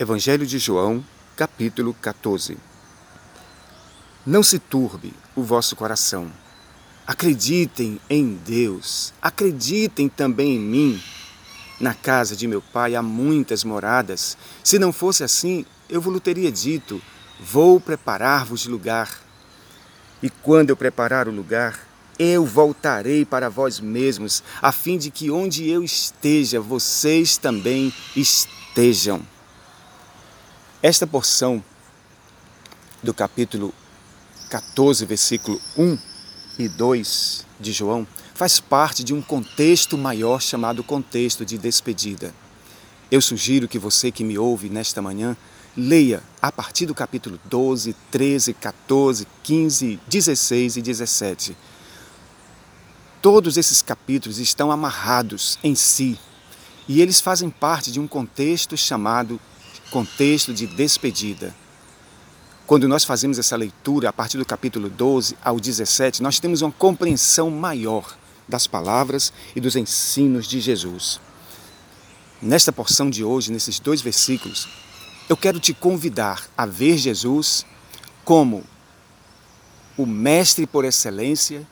Evangelho de João, capítulo 14. Não se turbe o vosso coração. Acreditem em Deus, acreditem também em mim. Na casa de meu pai há muitas moradas. Se não fosse assim, eu vos teria dito: Vou preparar-vos lugar. E quando eu preparar o lugar, eu voltarei para vós mesmos, a fim de que onde eu esteja, vocês também estejam. Esta porção do capítulo 14, versículo 1 e 2 de João faz parte de um contexto maior chamado contexto de despedida. Eu sugiro que você que me ouve nesta manhã leia a partir do capítulo 12, 13, 14, 15, 16 e 17. Todos esses capítulos estão amarrados em si e eles fazem parte de um contexto chamado contexto de despedida. Quando nós fazemos essa leitura a partir do capítulo 12 ao 17, nós temos uma compreensão maior das palavras e dos ensinos de Jesus. Nesta porção de hoje, nesses dois versículos, eu quero te convidar a ver Jesus como o mestre por excelência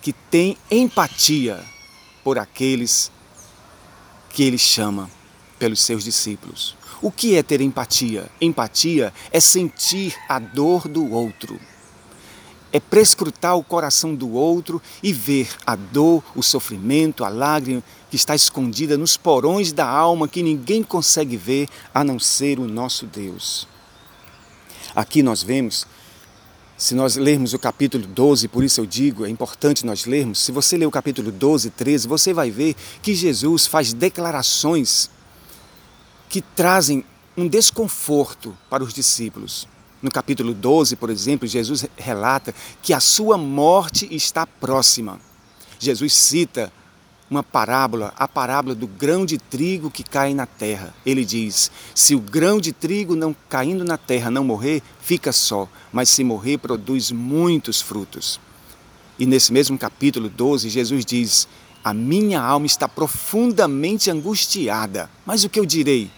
que tem empatia por aqueles que ele chama pelos seus discípulos. O que é ter empatia? Empatia é sentir a dor do outro. É prescrutar o coração do outro e ver a dor, o sofrimento, a lágrima que está escondida nos porões da alma que ninguém consegue ver a não ser o nosso Deus. Aqui nós vemos, se nós lermos o capítulo 12, por isso eu digo, é importante nós lermos, se você ler o capítulo 12, 13, você vai ver que Jesus faz declarações que trazem um desconforto para os discípulos. No capítulo 12, por exemplo, Jesus relata que a sua morte está próxima. Jesus cita uma parábola, a parábola do grão de trigo que cai na terra. Ele diz: Se o grão de trigo não caindo na terra não morrer, fica só, mas se morrer, produz muitos frutos. E nesse mesmo capítulo 12, Jesus diz: A minha alma está profundamente angustiada, mas o que eu direi?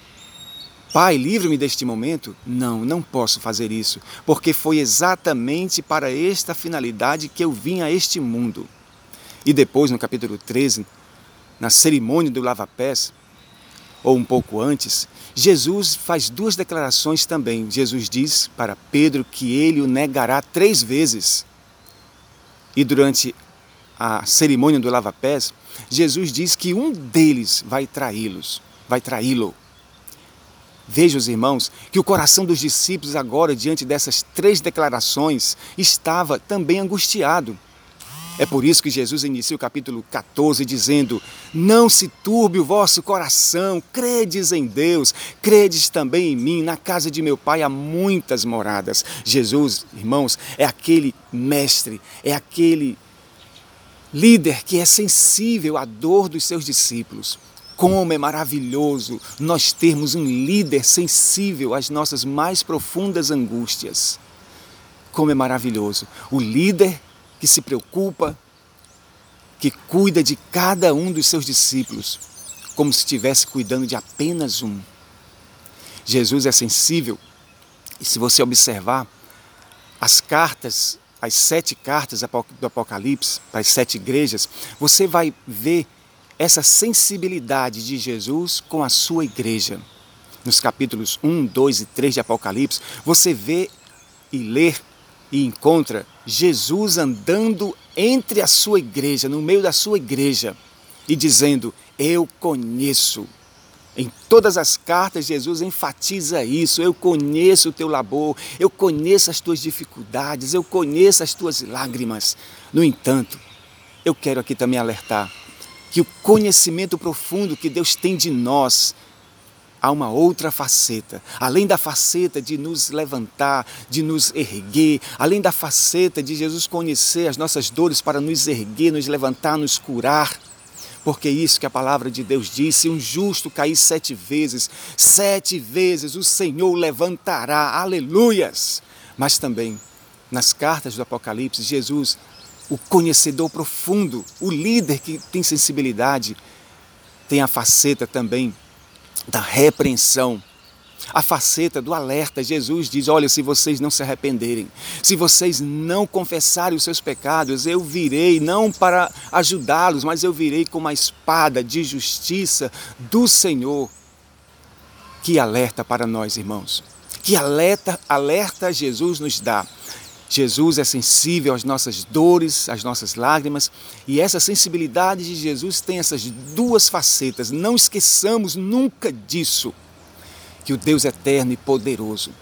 Pai, livre-me deste momento? Não, não posso fazer isso, porque foi exatamente para esta finalidade que eu vim a este mundo. E depois, no capítulo 13, na cerimônia do lava-pés, ou um pouco antes, Jesus faz duas declarações também. Jesus diz para Pedro que ele o negará três vezes. E durante a cerimônia do lava-pés, Jesus diz que um deles vai traí-los, vai traí-lo. Veja, os irmãos, que o coração dos discípulos, agora, diante dessas três declarações, estava também angustiado. É por isso que Jesus inicia o capítulo 14 dizendo: Não se turbe o vosso coração, credes em Deus, credes também em mim. Na casa de meu pai há muitas moradas. Jesus, irmãos, é aquele mestre, é aquele líder que é sensível à dor dos seus discípulos. Como é maravilhoso nós termos um líder sensível às nossas mais profundas angústias. Como é maravilhoso o líder que se preocupa, que cuida de cada um dos seus discípulos, como se estivesse cuidando de apenas um. Jesus é sensível, e se você observar as cartas, as sete cartas do Apocalipse, para as sete igrejas, você vai ver essa sensibilidade de Jesus com a sua igreja. Nos capítulos 1, 2 e 3 de Apocalipse, você vê e lê e encontra Jesus andando entre a sua igreja, no meio da sua igreja, e dizendo: Eu conheço. Em todas as cartas, Jesus enfatiza isso. Eu conheço o teu labor, eu conheço as tuas dificuldades, eu conheço as tuas lágrimas. No entanto, eu quero aqui também alertar que o conhecimento profundo que Deus tem de nós há uma outra faceta, além da faceta de nos levantar, de nos erguer, além da faceta de Jesus conhecer as nossas dores para nos erguer, nos levantar, nos curar. Porque é isso que a palavra de Deus diz: se um justo cair sete vezes, sete vezes o Senhor levantará, aleluias! Mas também, nas cartas do Apocalipse, Jesus o conhecedor profundo, o líder que tem sensibilidade, tem a faceta também da repreensão a faceta do alerta. Jesus diz: Olha, se vocês não se arrependerem, se vocês não confessarem os seus pecados, eu virei não para ajudá-los, mas eu virei com uma espada de justiça do Senhor. Que alerta para nós, irmãos. Que alerta, alerta Jesus nos dá. Jesus é sensível às nossas dores, às nossas lágrimas, e essa sensibilidade de Jesus tem essas duas facetas. Não esqueçamos nunca disso que o Deus eterno e poderoso,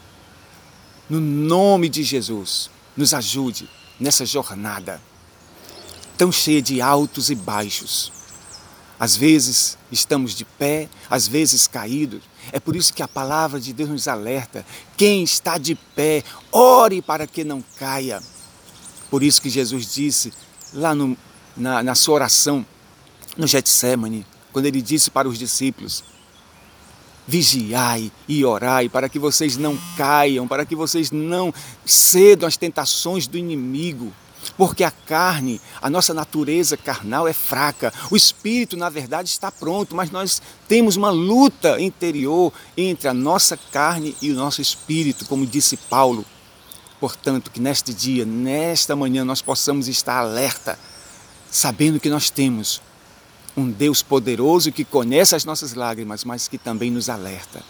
no nome de Jesus, nos ajude nessa jornada tão cheia de altos e baixos. Às vezes estamos de pé, às vezes caídos. É por isso que a palavra de Deus nos alerta: quem está de pé, ore para que não caia. Por isso que Jesus disse lá no, na, na sua oração no Getsemane, quando ele disse para os discípulos: Vigiai e orai para que vocês não caiam, para que vocês não cedam às tentações do inimigo. Porque a carne, a nossa natureza carnal é fraca. O espírito, na verdade, está pronto, mas nós temos uma luta interior entre a nossa carne e o nosso espírito, como disse Paulo. Portanto, que neste dia, nesta manhã, nós possamos estar alerta, sabendo que nós temos um Deus poderoso que conhece as nossas lágrimas, mas que também nos alerta.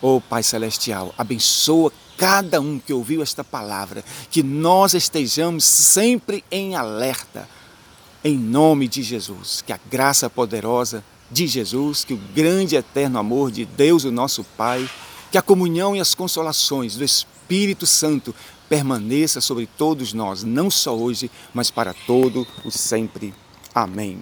Oh Pai Celestial, abençoa cada um que ouviu esta palavra, que nós estejamos sempre em alerta, em nome de Jesus, que a graça poderosa de Jesus, que o grande e eterno amor de Deus, o nosso Pai, que a comunhão e as consolações do Espírito Santo permaneça sobre todos nós, não só hoje, mas para todo o sempre. Amém.